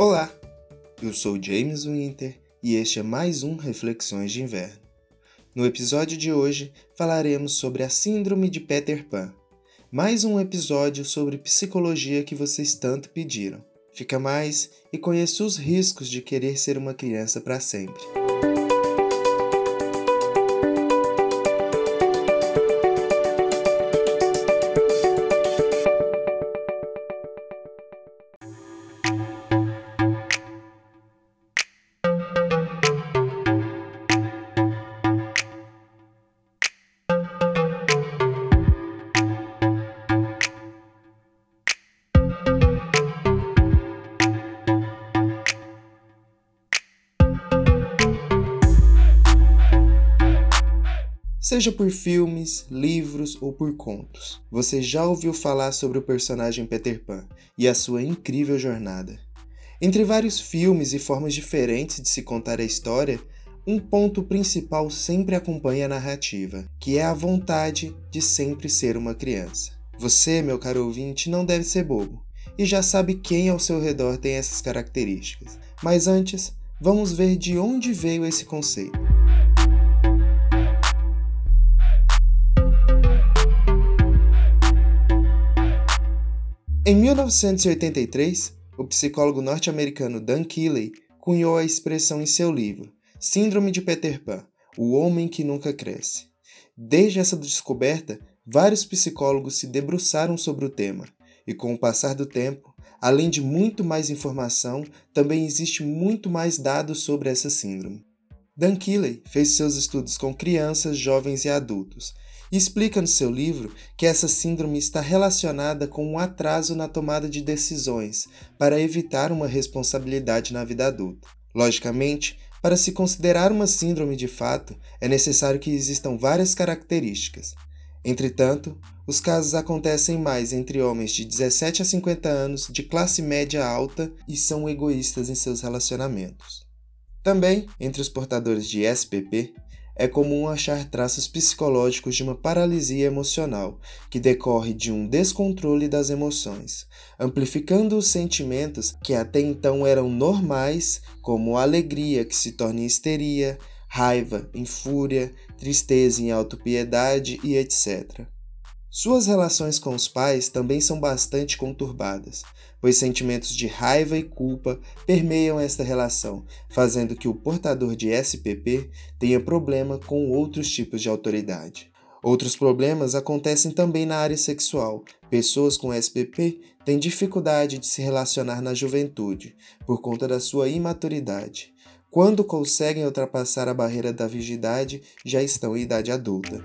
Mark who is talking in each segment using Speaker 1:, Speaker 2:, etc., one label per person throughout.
Speaker 1: Olá, eu sou James Winter e este é mais um Reflexões de Inverno. No episódio de hoje falaremos sobre a Síndrome de Peter Pan, mais um episódio sobre psicologia que vocês tanto pediram. Fica mais e conheça os riscos de querer ser uma criança para sempre. Seja por filmes, livros ou por contos, você já ouviu falar sobre o personagem Peter Pan e a sua incrível jornada. Entre vários filmes e formas diferentes de se contar a história, um ponto principal sempre acompanha a narrativa, que é a vontade de sempre ser uma criança. Você, meu caro ouvinte, não deve ser bobo e já sabe quem ao seu redor tem essas características. Mas antes, vamos ver de onde veio esse conceito. Em 1983, o psicólogo norte-americano Dan Keeley cunhou a expressão em seu livro Síndrome de Peter Pan O Homem que Nunca Cresce. Desde essa descoberta, vários psicólogos se debruçaram sobre o tema, e com o passar do tempo, além de muito mais informação, também existe muito mais dados sobre essa síndrome. Dan Keeley fez seus estudos com crianças, jovens e adultos, e explica no seu livro que essa síndrome está relacionada com um atraso na tomada de decisões para evitar uma responsabilidade na vida adulta. Logicamente, para se considerar uma síndrome de fato, é necessário que existam várias características. Entretanto, os casos acontecem mais entre homens de 17 a 50 anos de classe média alta e são egoístas em seus relacionamentos. Também, entre os portadores de SPP, é comum achar traços psicológicos de uma paralisia emocional, que decorre de um descontrole das emoções, amplificando os sentimentos que até então eram normais, como alegria que se torna em histeria, raiva em fúria, tristeza em autopiedade e etc. Suas relações com os pais também são bastante conturbadas, pois sentimentos de raiva e culpa permeiam esta relação, fazendo que o portador de SPP tenha problema com outros tipos de autoridade. Outros problemas acontecem também na área sexual. Pessoas com SPP têm dificuldade de se relacionar na juventude, por conta da sua imaturidade. Quando conseguem ultrapassar a barreira da virgindade, já estão em idade adulta.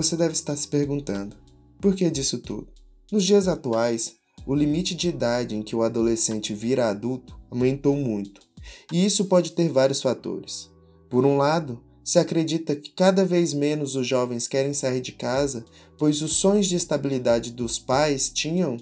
Speaker 1: Você deve estar se perguntando: por que disso tudo? Nos dias atuais, o limite de idade em que o adolescente vira adulto aumentou muito, e isso pode ter vários fatores. Por um lado, se acredita que cada vez menos os jovens querem sair de casa, pois os sonhos de estabilidade dos pais tinham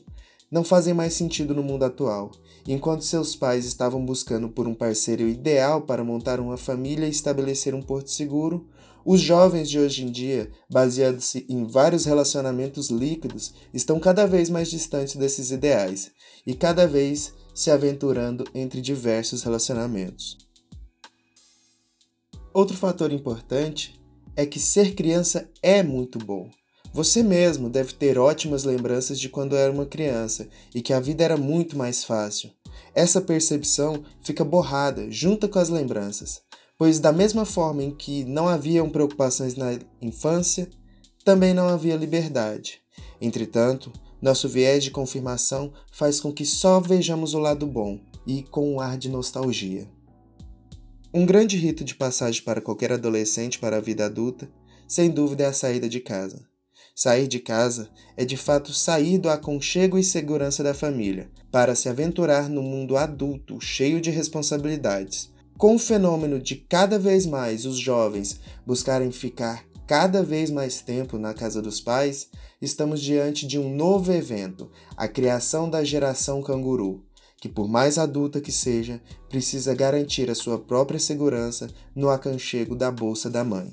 Speaker 1: não fazem mais sentido no mundo atual. Enquanto seus pais estavam buscando por um parceiro ideal para montar uma família e estabelecer um porto seguro, os jovens de hoje em dia, baseados-se em vários relacionamentos líquidos, estão cada vez mais distantes desses ideais e cada vez se aventurando entre diversos relacionamentos. Outro fator importante é que ser criança é muito bom. Você mesmo deve ter ótimas lembranças de quando era uma criança e que a vida era muito mais fácil. Essa percepção fica borrada junto com as lembranças pois, da mesma forma em que não haviam preocupações na infância, também não havia liberdade. Entretanto, nosso viés de confirmação faz com que só vejamos o lado bom e com um ar de nostalgia. Um grande rito de passagem para qualquer adolescente para a vida adulta, sem dúvida, é a saída de casa. Sair de casa é de fato sair do aconchego e segurança da família para se aventurar no mundo adulto cheio de responsabilidades, com o fenômeno de cada vez mais os jovens buscarem ficar cada vez mais tempo na casa dos pais, estamos diante de um novo evento, a criação da geração canguru, que, por mais adulta que seja, precisa garantir a sua própria segurança no aconchego da bolsa da mãe.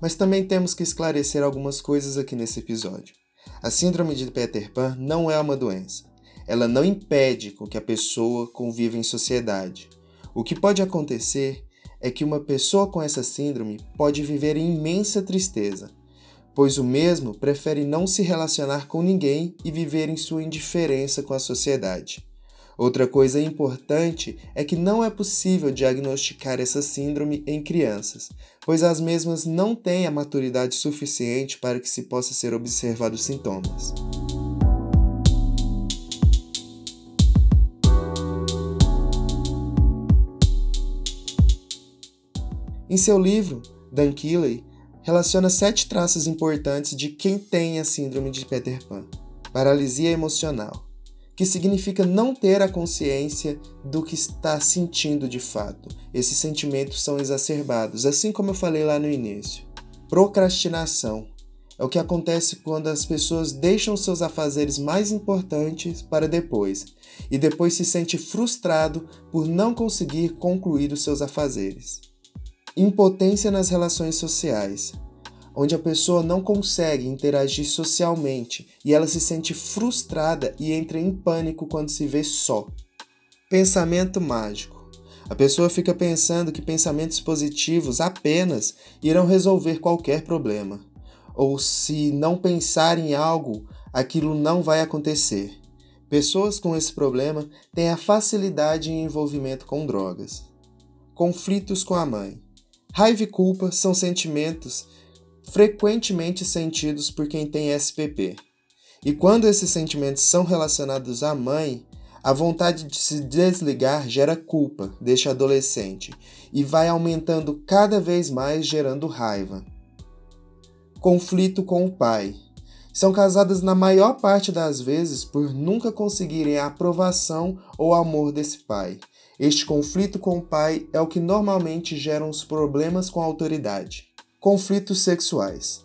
Speaker 1: Mas também temos que esclarecer algumas coisas aqui nesse episódio. A síndrome de Peter Pan não é uma doença. Ela não impede com que a pessoa conviva em sociedade. O que pode acontecer é que uma pessoa com essa síndrome pode viver em imensa tristeza, pois o mesmo prefere não se relacionar com ninguém e viver em sua indiferença com a sociedade. Outra coisa importante é que não é possível diagnosticar essa síndrome em crianças, pois as mesmas não têm a maturidade suficiente para que se possa ser observados sintomas. Em seu livro, Dan Keeley relaciona sete traços importantes de quem tem a síndrome de Peter Pan. Paralisia emocional, que significa não ter a consciência do que está sentindo de fato. Esses sentimentos são exacerbados, assim como eu falei lá no início. Procrastinação é o que acontece quando as pessoas deixam seus afazeres mais importantes para depois e depois se sente frustrado por não conseguir concluir os seus afazeres. Impotência nas relações sociais, onde a pessoa não consegue interagir socialmente e ela se sente frustrada e entra em pânico quando se vê só. Pensamento mágico. A pessoa fica pensando que pensamentos positivos apenas irão resolver qualquer problema, ou se não pensar em algo, aquilo não vai acontecer. Pessoas com esse problema têm a facilidade em envolvimento com drogas. Conflitos com a mãe. Raiva e culpa são sentimentos frequentemente sentidos por quem tem SPP. E quando esses sentimentos são relacionados à mãe, a vontade de se desligar gera culpa deste adolescente e vai aumentando cada vez mais, gerando raiva. Conflito com o pai. São casadas na maior parte das vezes por nunca conseguirem a aprovação ou amor desse pai este conflito com o pai é o que normalmente gera os problemas com a autoridade. Conflitos sexuais.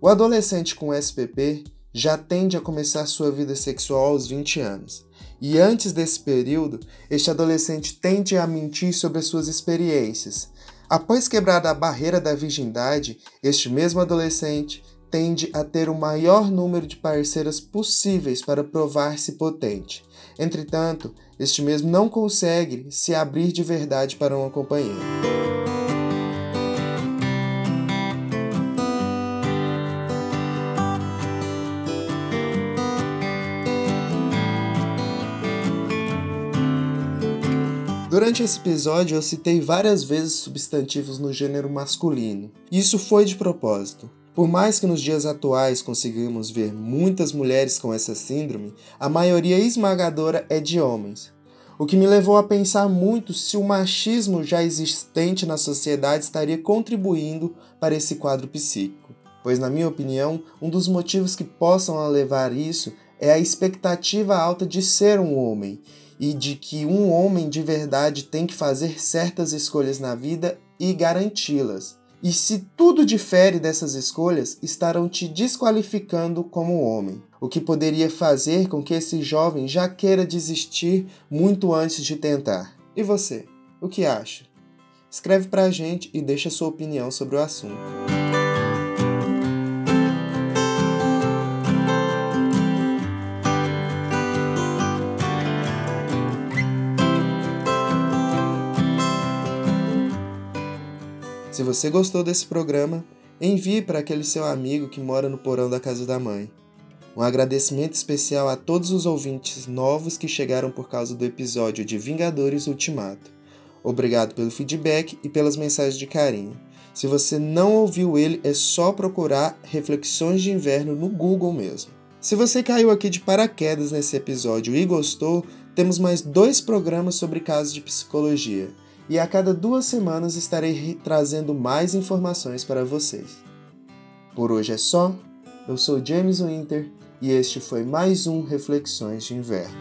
Speaker 1: O adolescente com SPP já tende a começar sua vida sexual aos 20 anos. E antes desse período, este adolescente tende a mentir sobre as suas experiências. Após quebrar a barreira da virgindade, este mesmo adolescente tende a ter o maior número de parceiras possíveis para provar-se potente. Entretanto, este mesmo não consegue se abrir de verdade para uma companheira. Durante esse episódio, eu citei várias vezes substantivos no gênero masculino. Isso foi de propósito. Por mais que nos dias atuais conseguimos ver muitas mulheres com essa síndrome, a maioria esmagadora é de homens. O que me levou a pensar muito se o machismo já existente na sociedade estaria contribuindo para esse quadro psíquico. Pois, na minha opinião, um dos motivos que possam levar isso é a expectativa alta de ser um homem e de que um homem de verdade tem que fazer certas escolhas na vida e garanti-las. E se tudo difere dessas escolhas, estarão te desqualificando como homem, o que poderia fazer com que esse jovem já queira desistir muito antes de tentar. E você, o que acha? Escreve pra gente e deixa sua opinião sobre o assunto. Se você gostou desse programa, envie para aquele seu amigo que mora no porão da casa da mãe. Um agradecimento especial a todos os ouvintes novos que chegaram por causa do episódio de Vingadores Ultimato. Obrigado pelo feedback e pelas mensagens de carinho. Se você não ouviu ele, é só procurar Reflexões de Inverno no Google mesmo. Se você caiu aqui de paraquedas nesse episódio e gostou, temos mais dois programas sobre casos de psicologia e a cada duas semanas estarei trazendo mais informações para vocês. Por hoje é só. Eu sou James Winter e este foi mais um Reflexões de Inverno.